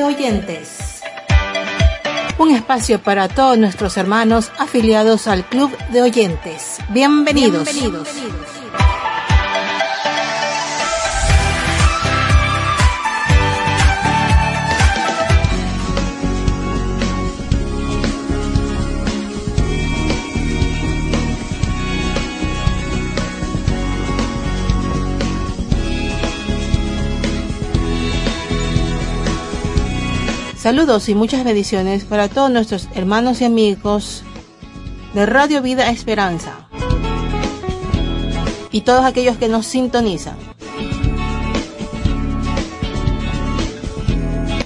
de Oyentes. Un espacio para todos nuestros hermanos afiliados al Club de Oyentes. Bienvenidos. Bienvenidos. Saludos y muchas bendiciones para todos nuestros hermanos y amigos de Radio Vida Esperanza y todos aquellos que nos sintonizan.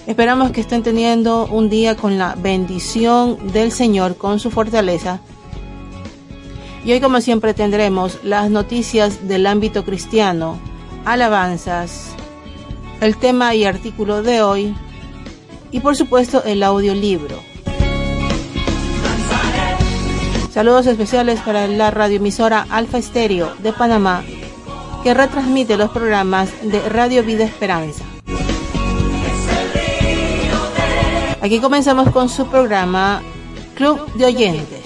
Esperamos que estén teniendo un día con la bendición del Señor, con su fortaleza. Y hoy como siempre tendremos las noticias del ámbito cristiano, alabanzas, el tema y artículo de hoy, y por supuesto el audiolibro. Saludos especiales para la radioemisora Alfa Estéreo de Panamá, que retransmite los programas de Radio Vida Esperanza. Aquí comenzamos con su programa Club de Oyentes.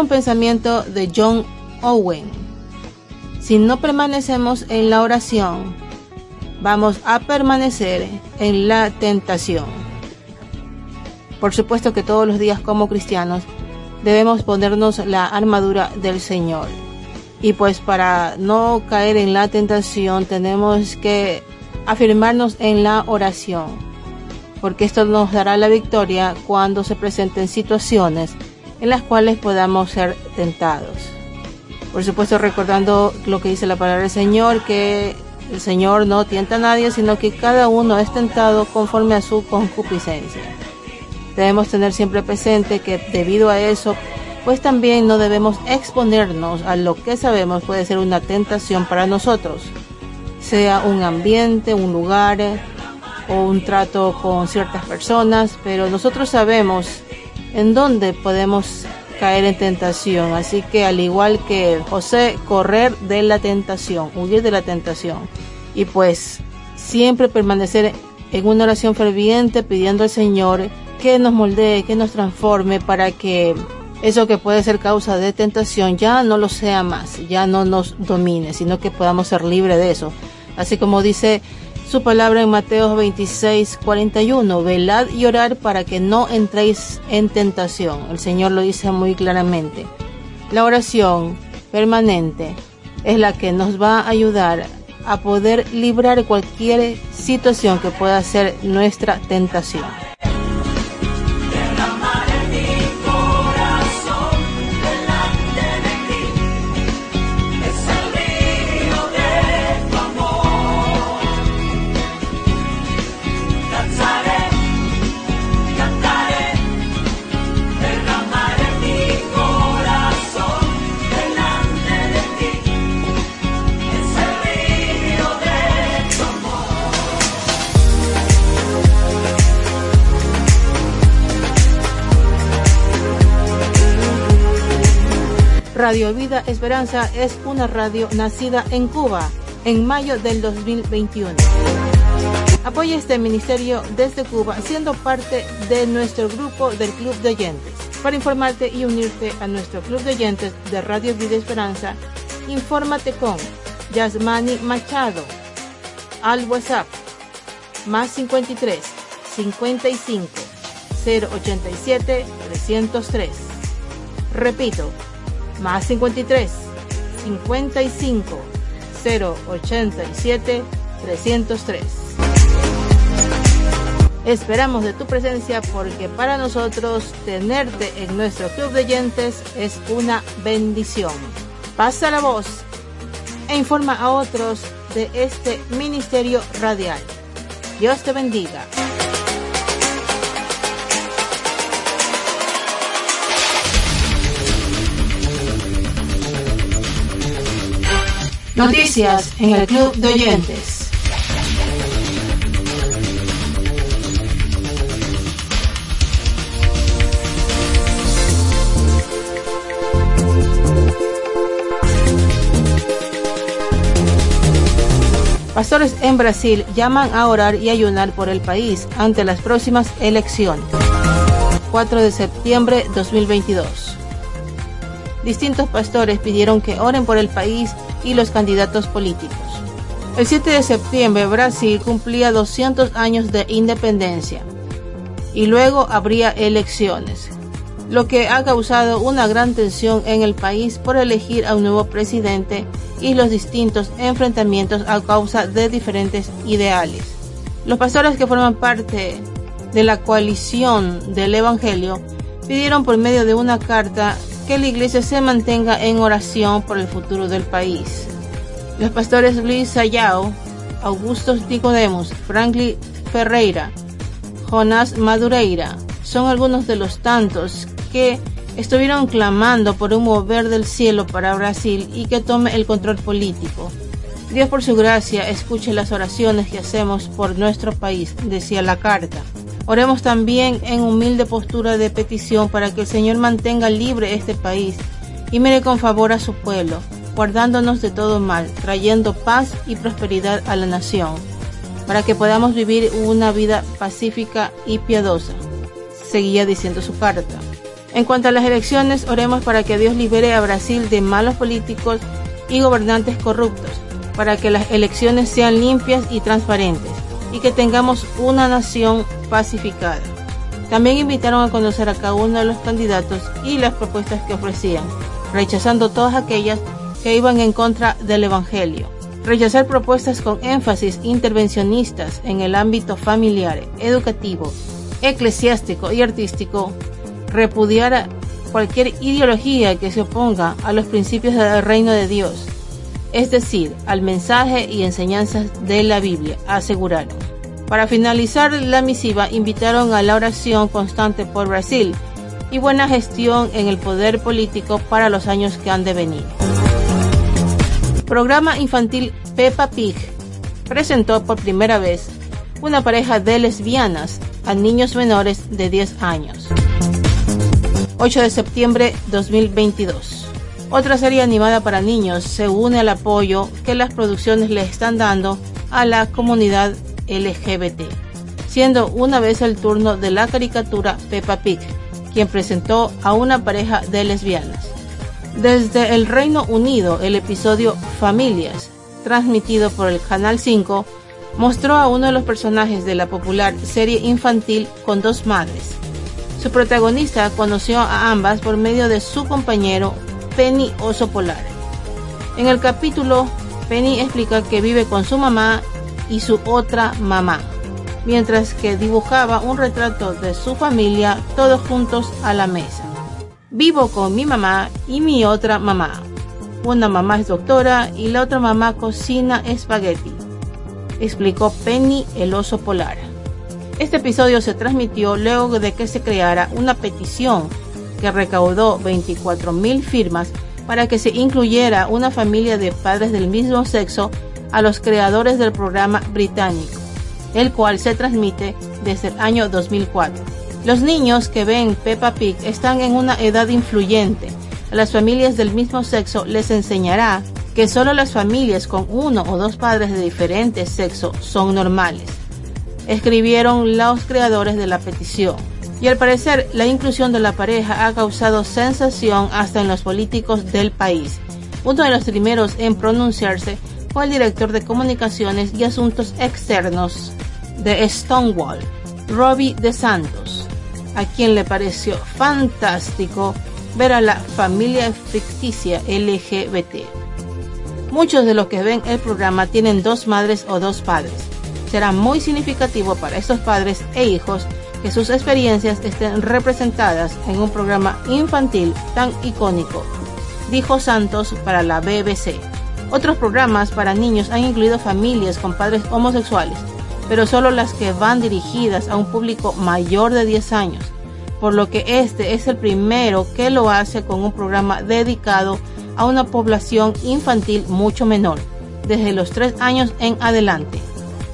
Un pensamiento de John Owen, si no permanecemos en la oración, vamos a permanecer en la tentación. Por supuesto que todos los días como cristianos debemos ponernos la armadura del Señor. Y pues para no caer en la tentación tenemos que afirmarnos en la oración, porque esto nos dará la victoria cuando se presenten situaciones en las cuales podamos ser tentados. Por supuesto recordando lo que dice la palabra del Señor, que el Señor no tienta a nadie, sino que cada uno es tentado conforme a su concupiscencia. Debemos tener siempre presente que debido a eso, pues también no debemos exponernos a lo que sabemos puede ser una tentación para nosotros, sea un ambiente, un lugar o un trato con ciertas personas, pero nosotros sabemos en dónde podemos caer en tentación. Así que al igual que José, correr de la tentación, huir de la tentación. Y pues siempre permanecer en una oración ferviente pidiendo al Señor que nos moldee, que nos transforme para que eso que puede ser causa de tentación ya no lo sea más, ya no nos domine, sino que podamos ser libres de eso. Así como dice su palabra en Mateo 26, 41. Velad y orar para que no entréis en tentación. El Señor lo dice muy claramente. La oración permanente es la que nos va a ayudar a poder librar cualquier situación que pueda ser nuestra tentación. Radio Vida Esperanza es una radio nacida en Cuba en mayo del 2021. Apoya este ministerio desde Cuba siendo parte de nuestro grupo del Club de Oyentes. Para informarte y unirte a nuestro Club de Oyentes de Radio Vida Esperanza, infórmate con Yasmani Machado al WhatsApp más 53 55 087 303. Repito, más 53 55 087 303. Esperamos de tu presencia porque para nosotros tenerte en nuestro club de oyentes es una bendición. Pasa la voz e informa a otros de este ministerio radial. Dios te bendiga. Noticias en el Club de Oyentes. Pastores en Brasil llaman a orar y ayunar por el país ante las próximas elecciones. 4 de septiembre 2022. Distintos pastores pidieron que oren por el país y los candidatos políticos. El 7 de septiembre Brasil cumplía 200 años de independencia y luego habría elecciones, lo que ha causado una gran tensión en el país por elegir a un nuevo presidente y los distintos enfrentamientos a causa de diferentes ideales. Los pastores que forman parte de la coalición del Evangelio pidieron por medio de una carta que la iglesia se mantenga en oración por el futuro del país. Los pastores Luis Sayao, Augusto Nicodemus, Franklin Ferreira, Jonás Madureira son algunos de los tantos que estuvieron clamando por un mover del cielo para Brasil y que tome el control político. Dios por su gracia escuche las oraciones que hacemos por nuestro país, decía la carta. Oremos también en humilde postura de petición para que el Señor mantenga libre este país y mire con favor a su pueblo, guardándonos de todo mal, trayendo paz y prosperidad a la nación, para que podamos vivir una vida pacífica y piadosa. Seguía diciendo su carta. En cuanto a las elecciones, oremos para que Dios libere a Brasil de malos políticos y gobernantes corruptos, para que las elecciones sean limpias y transparentes y que tengamos una nación pacificada. También invitaron a conocer a cada uno de los candidatos y las propuestas que ofrecían, rechazando todas aquellas que iban en contra del Evangelio. Rechazar propuestas con énfasis intervencionistas en el ámbito familiar, educativo, eclesiástico y artístico, repudiar cualquier ideología que se oponga a los principios del reino de Dios, es decir, al mensaje y enseñanzas de la Biblia, aseguraron. Para finalizar la misiva, invitaron a la oración constante por Brasil y buena gestión en el poder político para los años que han de venir. Programa infantil Peppa Pig presentó por primera vez una pareja de lesbianas a niños menores de 10 años. 8 de septiembre 2022. Otra serie animada para niños se une al apoyo que las producciones le están dando a la comunidad LGBT, siendo una vez el turno de la caricatura Peppa Pig, quien presentó a una pareja de lesbianas. Desde el Reino Unido, el episodio Familias, transmitido por el Canal 5, mostró a uno de los personajes de la popular serie infantil con dos madres. Su protagonista conoció a ambas por medio de su compañero Penny Oso Polar. En el capítulo, Penny explica que vive con su mamá y su otra mamá, mientras que dibujaba un retrato de su familia todos juntos a la mesa. Vivo con mi mamá y mi otra mamá. Una mamá es doctora y la otra mamá cocina espagueti, explicó Penny el oso polar. Este episodio se transmitió luego de que se creara una petición que recaudó 24.000 firmas para que se incluyera una familia de padres del mismo sexo a los creadores del programa británico, el cual se transmite desde el año 2004. Los niños que ven Peppa Pig están en una edad influyente. A las familias del mismo sexo les enseñará que solo las familias con uno o dos padres de diferente sexo son normales. Escribieron los creadores de la petición. Y al parecer la inclusión de la pareja ha causado sensación hasta en los políticos del país. Uno de los primeros en pronunciarse fue el director de comunicaciones y asuntos externos de Stonewall, Robbie Santos, a quien le pareció fantástico ver a la familia ficticia LGBT. Muchos de los que ven el programa tienen dos madres o dos padres. Será muy significativo para estos padres e hijos que sus experiencias estén representadas en un programa infantil tan icónico, dijo Santos para la BBC. Otros programas para niños han incluido familias con padres homosexuales, pero solo las que van dirigidas a un público mayor de 10 años, por lo que este es el primero que lo hace con un programa dedicado a una población infantil mucho menor, desde los 3 años en adelante.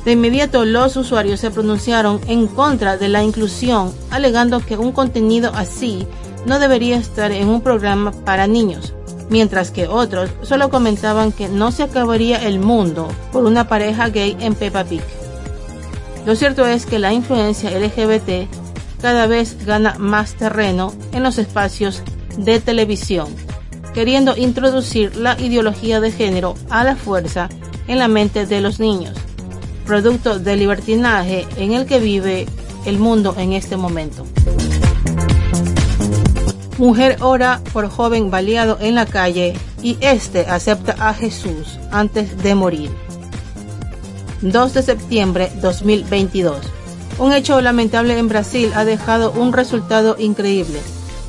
De inmediato los usuarios se pronunciaron en contra de la inclusión, alegando que un contenido así no debería estar en un programa para niños, mientras que otros solo comentaban que no se acabaría el mundo por una pareja gay en Peppa Pig. Lo cierto es que la influencia LGBT cada vez gana más terreno en los espacios de televisión, queriendo introducir la ideología de género a la fuerza en la mente de los niños, producto del libertinaje en el que vive el mundo en este momento. Mujer ora por joven baleado en la calle y este acepta a Jesús antes de morir. 2 de septiembre 2022. Un hecho lamentable en Brasil ha dejado un resultado increíble,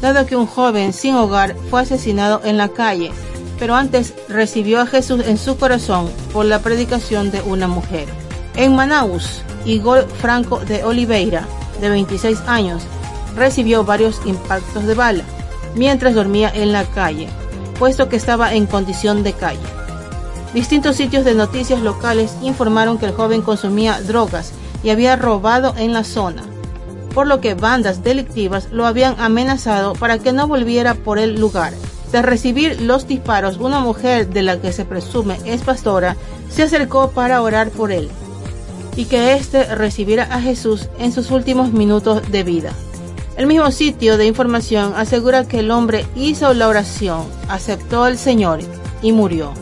dado que un joven sin hogar fue asesinado en la calle, pero antes recibió a Jesús en su corazón por la predicación de una mujer. En Manaus, Igor Franco de Oliveira, de 26 años, recibió varios impactos de bala mientras dormía en la calle, puesto que estaba en condición de calle. Distintos sitios de noticias locales informaron que el joven consumía drogas y había robado en la zona, por lo que bandas delictivas lo habían amenazado para que no volviera por el lugar. De recibir los disparos, una mujer de la que se presume es pastora se acercó para orar por él y que éste recibiera a Jesús en sus últimos minutos de vida. El mismo sitio de información asegura que el hombre hizo la oración, aceptó al Señor y murió.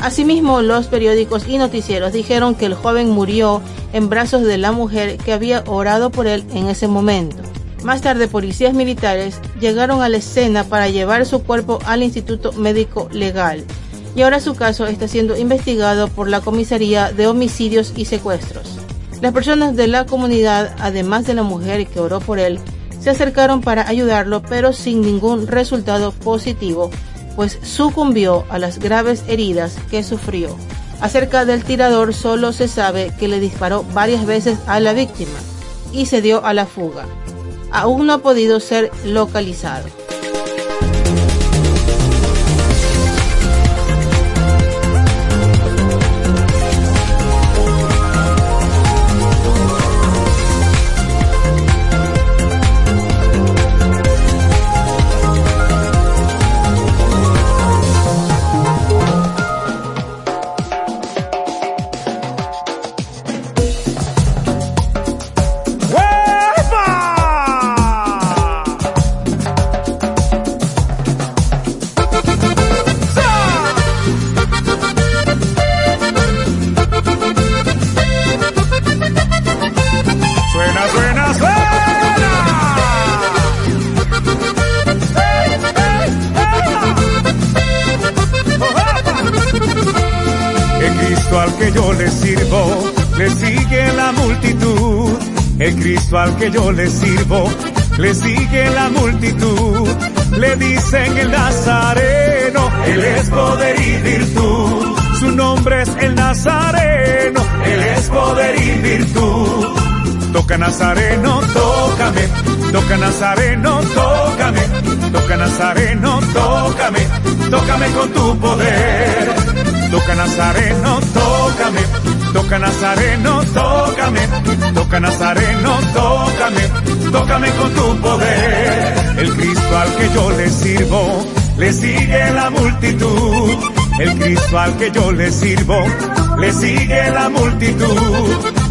Asimismo, los periódicos y noticieros dijeron que el joven murió en brazos de la mujer que había orado por él en ese momento. Más tarde, policías militares llegaron a la escena para llevar su cuerpo al Instituto Médico Legal y ahora su caso está siendo investigado por la Comisaría de Homicidios y Secuestros. Las personas de la comunidad, además de la mujer que oró por él, se acercaron para ayudarlo, pero sin ningún resultado positivo, pues sucumbió a las graves heridas que sufrió. Acerca del tirador solo se sabe que le disparó varias veces a la víctima y se dio a la fuga. Aún no ha podido ser localizado. Al que yo le sirvo, le sigue la multitud, le dicen el Nazareno, él es poder y virtud, su nombre es el Nazareno, él es poder y virtud. Toca Nazareno, tócame, toca Nazareno, tócame, toca Nazareno, tócame, tócame con tu poder. Toca Nazareno, tócame, toca Nazareno, tócame, toca Nazareno, tócame, tócame con tu poder. El Cristo al que yo le sirvo, le sigue la multitud. El Cristo al que yo le sirvo, le sigue la multitud.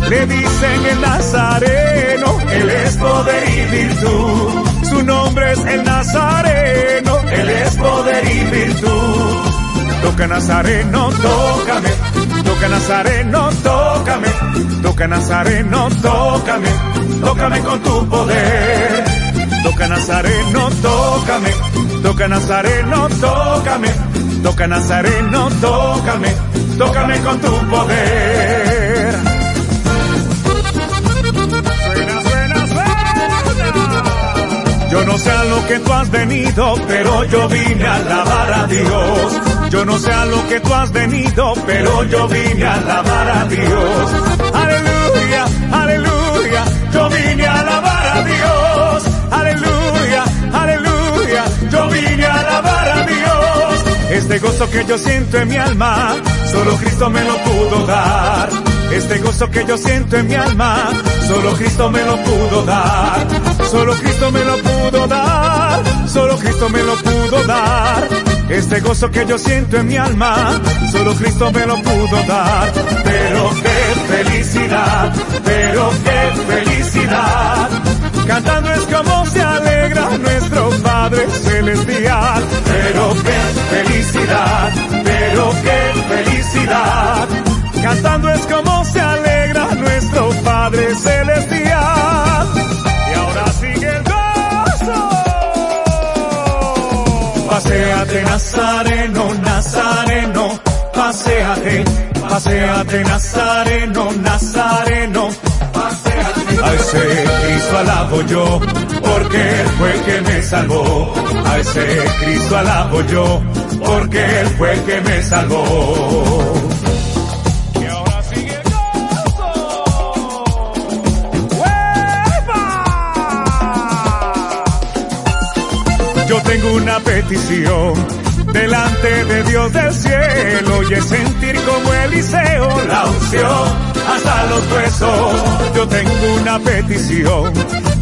Le dicen el Nazareno, Él es poder y virtud. Su nombre es el Nazareno, Él es poder y virtud. Toca Nazareno, tócame, toca Nazareno, tócame, toca Nazareno, tócame, tócame con tu poder. Toca Nazareno, tócame, toca Nazareno, tócame, toca Nazareno, tócame, tócame con tu poder. Suena, suena, suena. Yo no sé a lo que tú has venido, pero yo vine a alabar a Dios. Yo no sé a lo que tú has venido, pero yo vine a alabar a Dios. Aleluya, aleluya, yo vine a alabar a Dios. Aleluya, aleluya, yo vine a alabar a Dios. Este gozo que yo siento en mi alma, solo Cristo me lo pudo dar. Este gozo que yo siento en mi alma, solo Cristo me lo pudo dar. Solo Cristo me lo pudo dar. Solo Cristo me lo pudo dar. Este gozo que yo siento en mi alma, solo Cristo me lo pudo dar. Pero qué felicidad, pero qué felicidad. Cantando es como se alegra nuestro Padre Celestial. Pero qué felicidad, pero qué felicidad. Cantando es como se alegra nuestro Padre Celestial. Y ahora sigue el Paseate Nazareno, Nazareno, paseate, paseate Nazareno, Nazareno, paseate. A ese Cristo alabo yo, porque Él fue el que me salvó. A ese Cristo alabo yo, porque Él fue el que me salvó. Yo tengo una petición delante de Dios del cielo y sentir como Eliseo la unción hasta los huesos. Yo tengo una petición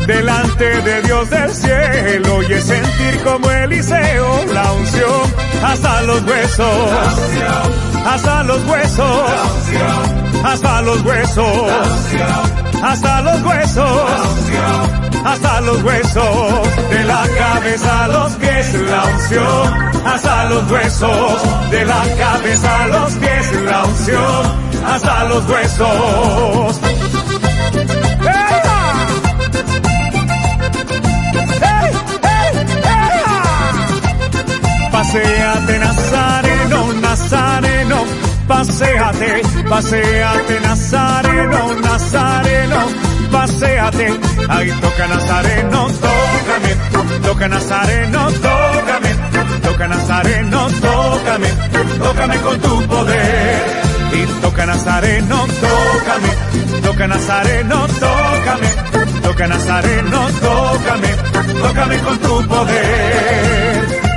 delante de Dios del cielo y sentir como Eliseo la unción hasta los huesos, hasta los huesos, hasta los huesos, hasta los huesos hasta los huesos, de la cabeza a los pies la unción, hasta los huesos, de la cabeza a los pies la unción, hasta los huesos. Paseate Nazareno, Nazareno, paseate, paseate Nazareno, Nazareno, paseate. Ahí toca Nazareno, tócame, toca Nazareno, tócame, toca Nazareno, tócame, tócame con tu poder. Y toca Nazareno, tócame, toca Nazareno, tócame, toca Nazareno, tócame, tócame con tu poder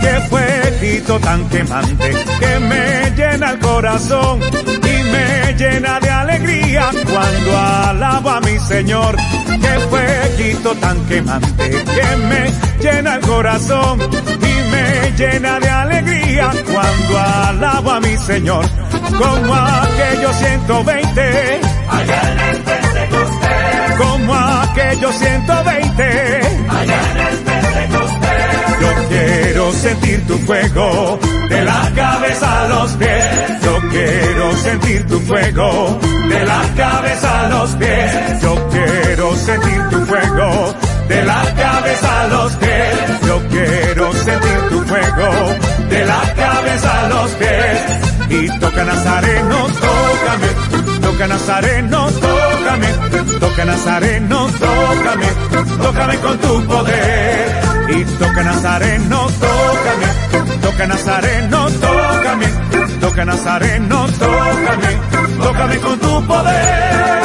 que fueguito tan quemante que me llena el corazón y me llena de alegría cuando alabo a mi Señor. Que fueguito tan quemante que me llena el corazón y me llena de alegría cuando alabo a mi Señor. Como aquellos 120 allá en el Pentecostés. Como aquellos 120 allá en el Pentecostés. Yo quiero sentir tu fuego de la cabeza a los pies. Yo quiero sentir tu fuego de la cabeza a los pies. Yo quiero sentir tu fuego de la cabeza a los pies. Yo quiero sentir tu fuego de la cabeza a los pies. Y toca Nazareno, tócame, toca Nazareno, tócame, toca Nazareno, tócame, tócame con tu poder. Toca Nazareno, tócame, toca Nazareno, tócame, toca Nazareno, tócame, tócame con tu poder.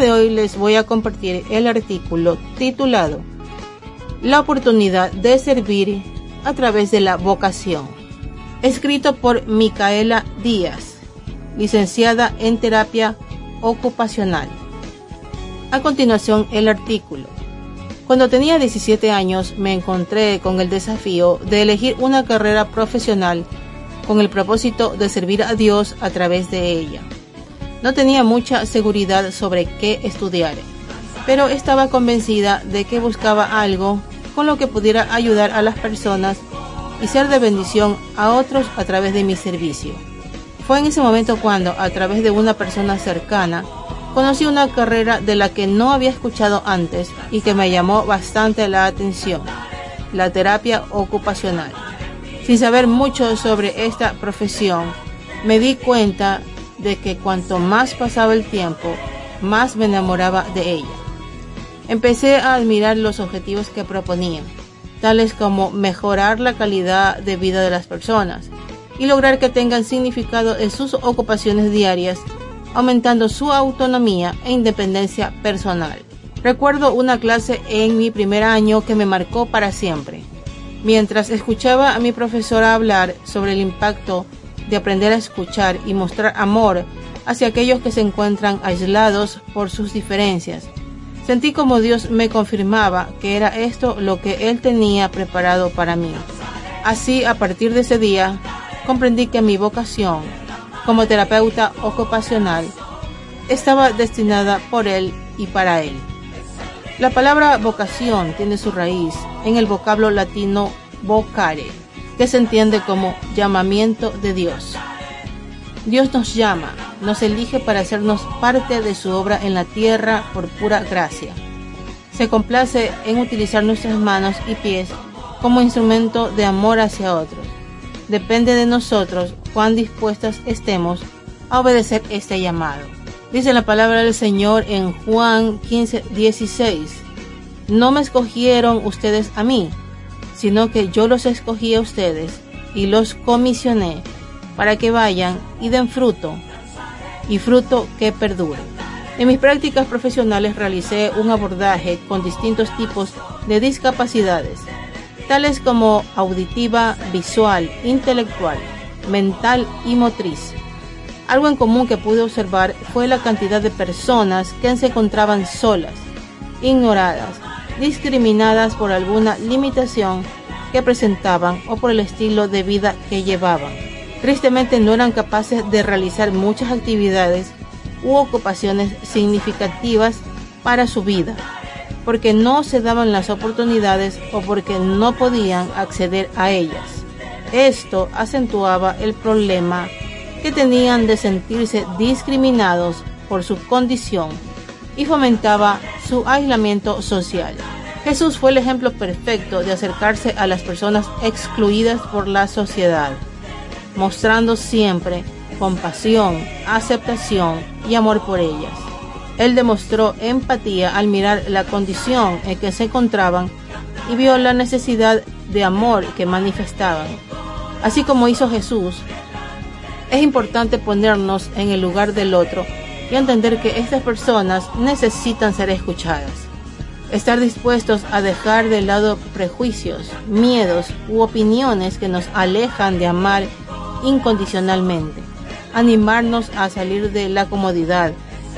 De hoy les voy a compartir el artículo titulado La oportunidad de servir a través de la vocación, escrito por Micaela Díaz, licenciada en terapia ocupacional. A continuación, el artículo. Cuando tenía 17 años me encontré con el desafío de elegir una carrera profesional con el propósito de servir a Dios a través de ella. No tenía mucha seguridad sobre qué estudiar, pero estaba convencida de que buscaba algo con lo que pudiera ayudar a las personas y ser de bendición a otros a través de mi servicio. Fue en ese momento cuando, a través de una persona cercana, conocí una carrera de la que no había escuchado antes y que me llamó bastante la atención, la terapia ocupacional. Sin saber mucho sobre esta profesión, me di cuenta de que cuanto más pasaba el tiempo, más me enamoraba de ella. Empecé a admirar los objetivos que proponía, tales como mejorar la calidad de vida de las personas y lograr que tengan significado en sus ocupaciones diarias, aumentando su autonomía e independencia personal. Recuerdo una clase en mi primer año que me marcó para siempre. Mientras escuchaba a mi profesora hablar sobre el impacto de aprender a escuchar y mostrar amor hacia aquellos que se encuentran aislados por sus diferencias. Sentí como Dios me confirmaba que era esto lo que Él tenía preparado para mí. Así, a partir de ese día, comprendí que mi vocación como terapeuta ocupacional estaba destinada por Él y para Él. La palabra vocación tiene su raíz en el vocablo latino vocare, que se entiende como llamamiento de Dios. Dios nos llama, nos elige para hacernos parte de su obra en la tierra por pura gracia. Se complace en utilizar nuestras manos y pies como instrumento de amor hacia otros. Depende de nosotros cuán dispuestas estemos a obedecer este llamado. Dice la palabra del Señor en Juan 15, 16. No me escogieron ustedes a mí, sino que yo los escogí a ustedes y los comisioné para que vayan y den fruto, y fruto que perdure. En mis prácticas profesionales realicé un abordaje con distintos tipos de discapacidades, tales como auditiva, visual, intelectual, mental y motriz. Algo en común que pude observar fue la cantidad de personas que se encontraban solas, ignoradas, discriminadas por alguna limitación que presentaban o por el estilo de vida que llevaban. Tristemente no eran capaces de realizar muchas actividades u ocupaciones significativas para su vida, porque no se daban las oportunidades o porque no podían acceder a ellas. Esto acentuaba el problema que tenían de sentirse discriminados por su condición y fomentaba su aislamiento social. Jesús fue el ejemplo perfecto de acercarse a las personas excluidas por la sociedad, mostrando siempre compasión, aceptación y amor por ellas. Él demostró empatía al mirar la condición en que se encontraban y vio la necesidad de amor que manifestaban. Así como hizo Jesús, es importante ponernos en el lugar del otro y entender que estas personas necesitan ser escuchadas. Estar dispuestos a dejar de lado prejuicios, miedos u opiniones que nos alejan de amar incondicionalmente. Animarnos a salir de la comodidad,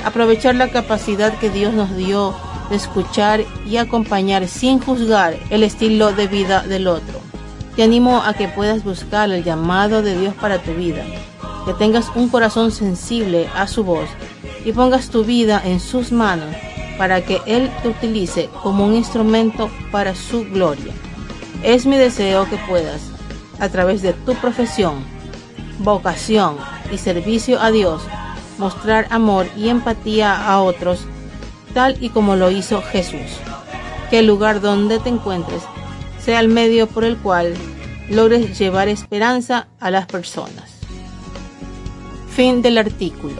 aprovechar la capacidad que Dios nos dio de escuchar y acompañar sin juzgar el estilo de vida del otro. Te animo a que puedas buscar el llamado de Dios para tu vida, que tengas un corazón sensible a su voz y pongas tu vida en sus manos para que Él te utilice como un instrumento para su gloria. Es mi deseo que puedas, a través de tu profesión, vocación y servicio a Dios, mostrar amor y empatía a otros, tal y como lo hizo Jesús. Que el lugar donde te encuentres sea el medio por el cual logres llevar esperanza a las personas. Fin del artículo.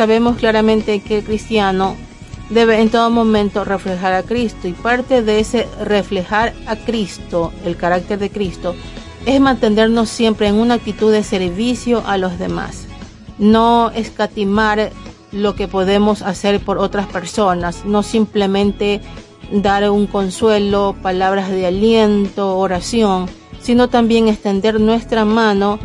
Sabemos claramente que el cristiano debe en todo momento reflejar a Cristo y parte de ese reflejar a Cristo, el carácter de Cristo, es mantenernos siempre en una actitud de servicio a los demás, no escatimar lo que podemos hacer por otras personas, no simplemente dar un consuelo, palabras de aliento, oración, sino también extender nuestra mano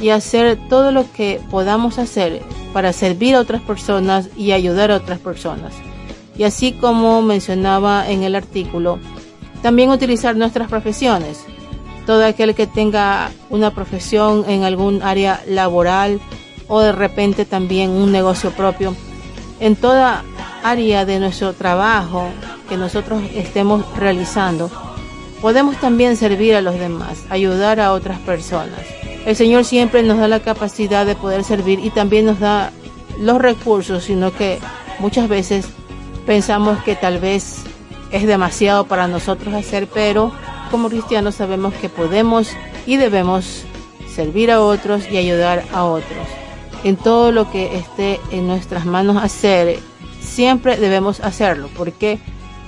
y hacer todo lo que podamos hacer para servir a otras personas y ayudar a otras personas y así como mencionaba en el artículo, también utilizar nuestras profesiones. Todo aquel que tenga una profesión en algún área laboral o de repente también un negocio propio, en toda área de nuestro trabajo que nosotros estemos realizando, podemos también servir a los demás, ayudar a otras personas. El Señor siempre nos da la capacidad de poder servir y también nos da los recursos, sino que muchas veces pensamos que tal vez es demasiado para nosotros hacer, pero como cristianos sabemos que podemos y debemos servir a otros y ayudar a otros. En todo lo que esté en nuestras manos hacer, siempre debemos hacerlo, porque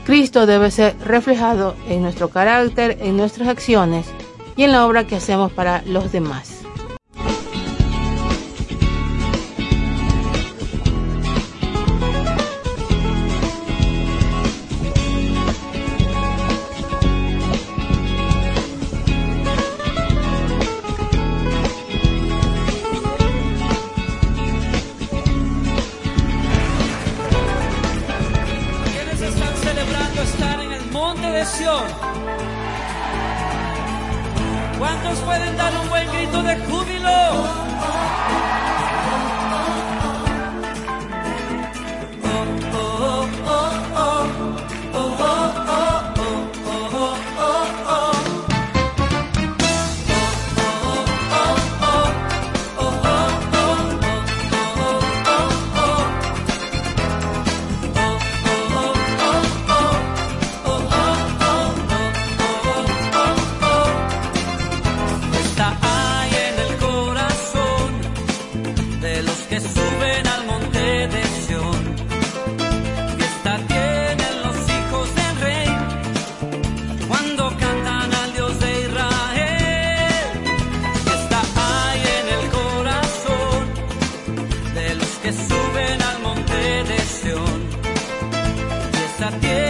Cristo debe ser reflejado en nuestro carácter, en nuestras acciones y en la obra que hacemos para los demás. la.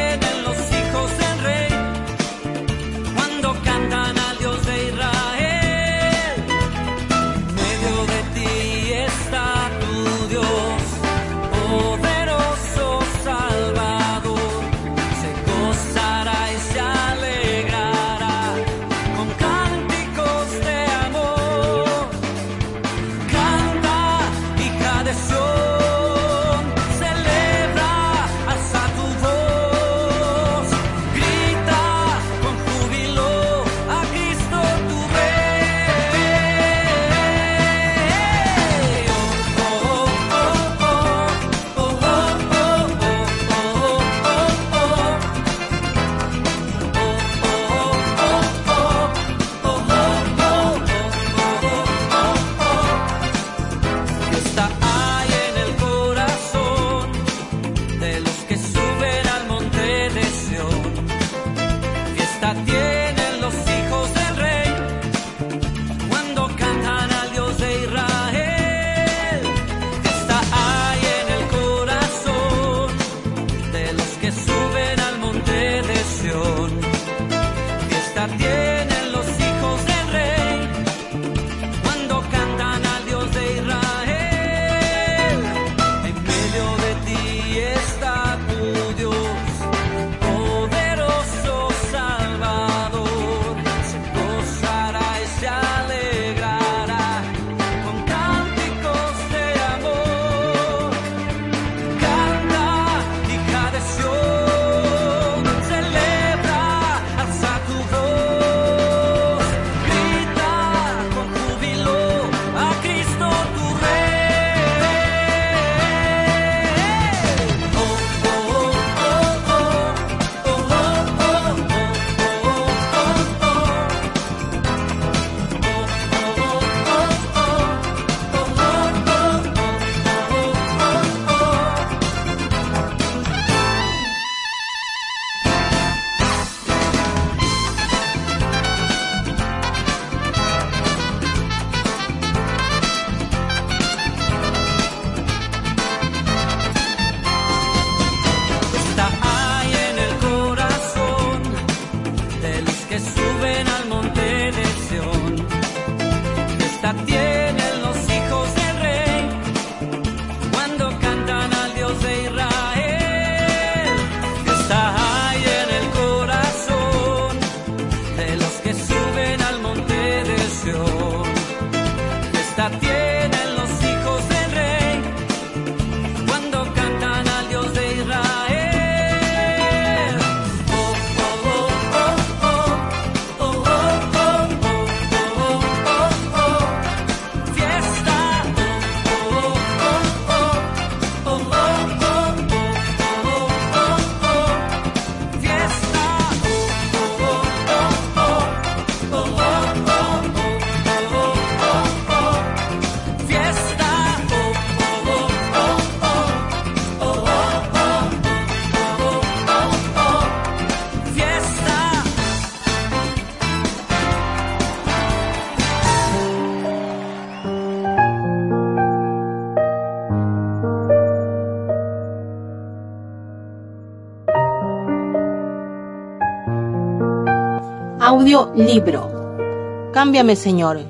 Libro. Cámbiame, Señor,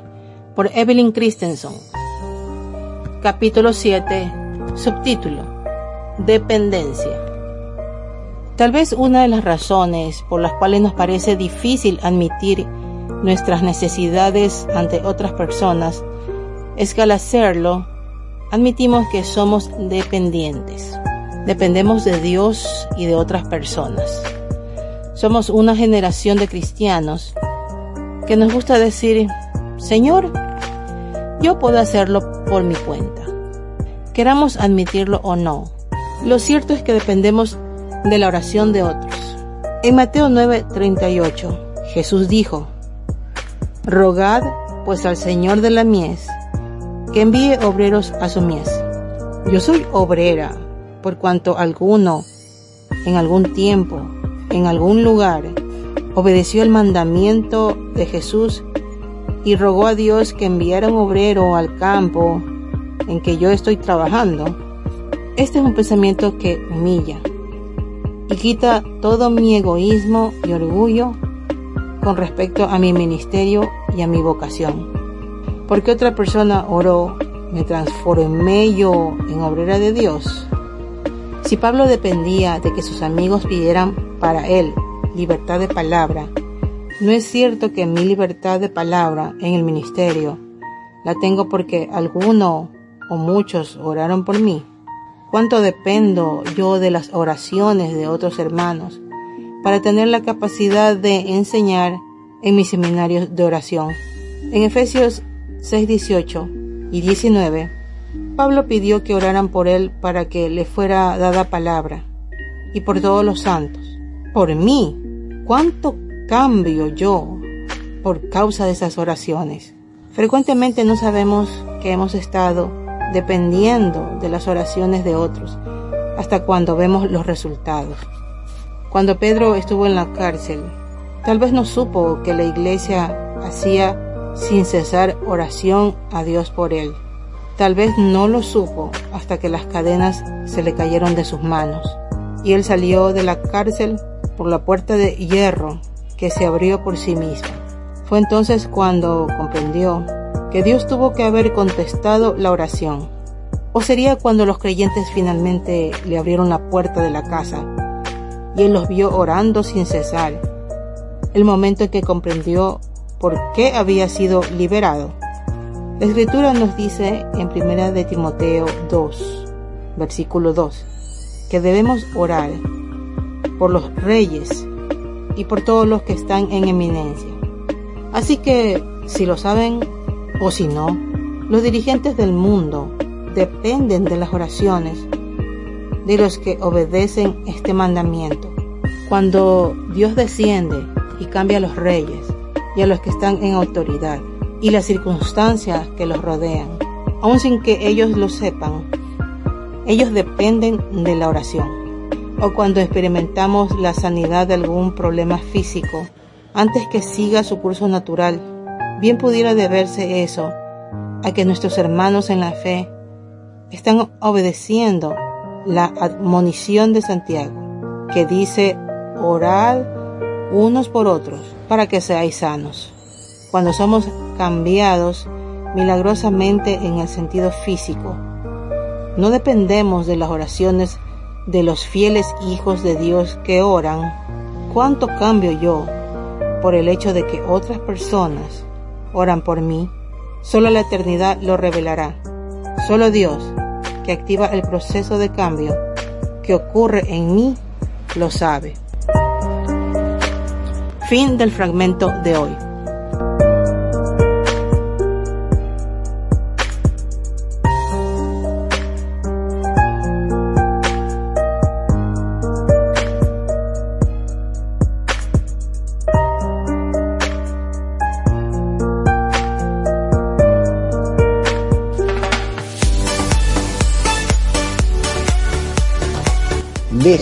por Evelyn Christensen. Capítulo 7. Subtítulo. Dependencia. Tal vez una de las razones por las cuales nos parece difícil admitir nuestras necesidades ante otras personas es que al hacerlo admitimos que somos dependientes. Dependemos de Dios y de otras personas. Somos una generación de cristianos que nos gusta decir, Señor, yo puedo hacerlo por mi cuenta. Queramos admitirlo o no. Lo cierto es que dependemos de la oración de otros. En Mateo 9:38, Jesús dijo, Rogad pues al Señor de la mies que envíe obreros a su mies. Yo soy obrera, por cuanto alguno en algún tiempo en algún lugar, obedeció el mandamiento de Jesús y rogó a Dios que enviara un obrero al campo en que yo estoy trabajando, este es un pensamiento que humilla y quita todo mi egoísmo y orgullo con respecto a mi ministerio y a mi vocación. Porque otra persona oró, me transformé yo en obrera de Dios. Si Pablo dependía de que sus amigos pidieran para él libertad de palabra, no es cierto que mi libertad de palabra en el ministerio la tengo porque alguno o muchos oraron por mí. ¿Cuánto dependo yo de las oraciones de otros hermanos para tener la capacidad de enseñar en mis seminarios de oración? En Efesios 6, 18 y 19, Pablo pidió que oraran por él para que le fuera dada palabra, y por todos los santos. Por mí, ¿cuánto cambio yo por causa de esas oraciones? Frecuentemente no sabemos que hemos estado dependiendo de las oraciones de otros hasta cuando vemos los resultados. Cuando Pedro estuvo en la cárcel, tal vez no supo que la iglesia hacía sin cesar oración a Dios por él. Tal vez no lo supo hasta que las cadenas se le cayeron de sus manos. y él salió de la cárcel por la puerta de hierro que se abrió por sí misma. Fue entonces cuando comprendió que Dios tuvo que haber contestado la oración. O sería cuando los creyentes finalmente le abrieron la puerta de la casa y él los vio orando sin cesar. El momento en que comprendió por qué había sido liberado. La escritura nos dice en primera de Timoteo 2, versículo 2, que debemos orar por los reyes y por todos los que están en eminencia. Así que, si lo saben o si no, los dirigentes del mundo dependen de las oraciones de los que obedecen este mandamiento. Cuando Dios desciende y cambia a los reyes y a los que están en autoridad y las circunstancias que los rodean, aun sin que ellos lo sepan, ellos dependen de la oración. O cuando experimentamos la sanidad de algún problema físico, antes que siga su curso natural, bien pudiera deberse eso a que nuestros hermanos en la fe están obedeciendo la admonición de Santiago, que dice, orad unos por otros para que seáis sanos. Cuando somos cambiados milagrosamente en el sentido físico, no dependemos de las oraciones de los fieles hijos de Dios que oran. ¿Cuánto cambio yo por el hecho de que otras personas oran por mí? Solo la eternidad lo revelará. Solo Dios, que activa el proceso de cambio que ocurre en mí, lo sabe. Fin del fragmento de hoy.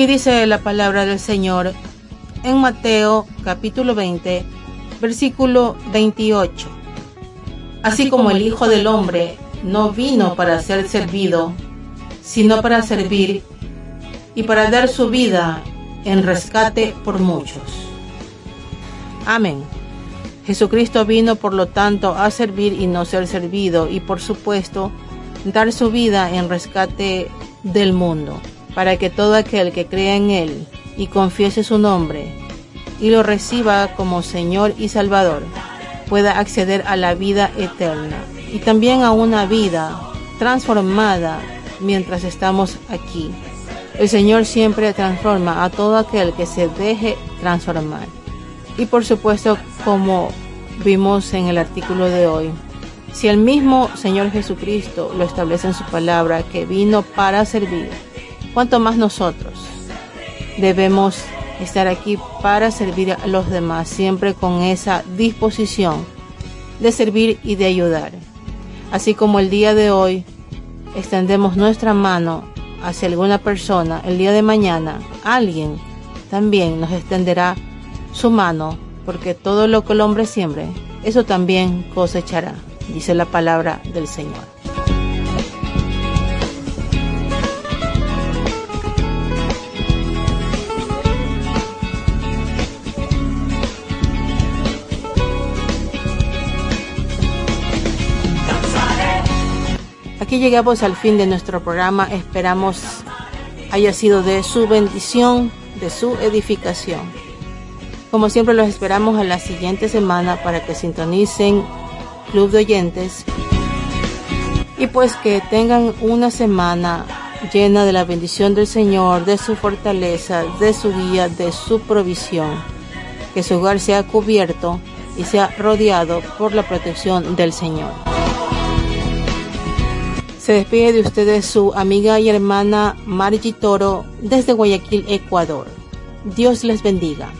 Y dice la palabra del Señor en Mateo capítulo 20, versículo 28. Así como el Hijo del Hombre no vino para ser servido, sino para servir y para dar su vida en rescate por muchos. Amén. Jesucristo vino por lo tanto a servir y no ser servido y por supuesto dar su vida en rescate del mundo para que todo aquel que crea en Él y confiese su nombre y lo reciba como Señor y Salvador, pueda acceder a la vida eterna y también a una vida transformada mientras estamos aquí. El Señor siempre transforma a todo aquel que se deje transformar. Y por supuesto, como vimos en el artículo de hoy, si el mismo Señor Jesucristo lo establece en su palabra, que vino para servir, cuanto más nosotros debemos estar aquí para servir a los demás, siempre con esa disposición de servir y de ayudar. Así como el día de hoy extendemos nuestra mano hacia alguna persona, el día de mañana alguien también nos extenderá su mano, porque todo lo que el hombre siembre, eso también cosechará, dice la palabra del Señor. Aquí llegamos al fin de nuestro programa. Esperamos haya sido de su bendición, de su edificación. Como siempre los esperamos a la siguiente semana para que sintonicen Club de Oyentes y pues que tengan una semana llena de la bendición del Señor, de su fortaleza, de su guía, de su provisión. Que su hogar sea cubierto y sea rodeado por la protección del Señor. Se despide de ustedes su amiga y hermana Margie Toro desde Guayaquil, Ecuador. Dios les bendiga.